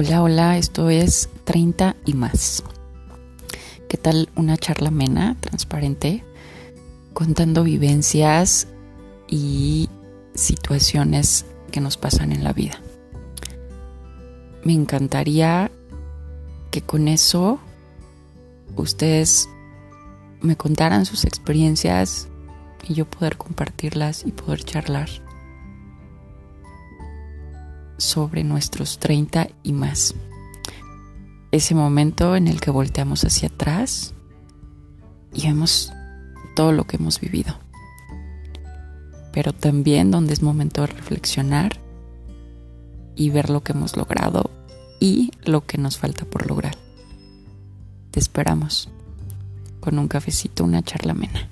Hola, hola, esto es 30 y más. ¿Qué tal una charla amena, transparente, contando vivencias y situaciones que nos pasan en la vida? Me encantaría que con eso ustedes me contaran sus experiencias y yo poder compartirlas y poder charlar sobre nuestros 30 y más. Ese momento en el que volteamos hacia atrás y vemos todo lo que hemos vivido. Pero también donde es momento de reflexionar y ver lo que hemos logrado y lo que nos falta por lograr. Te esperamos con un cafecito, una charla amena.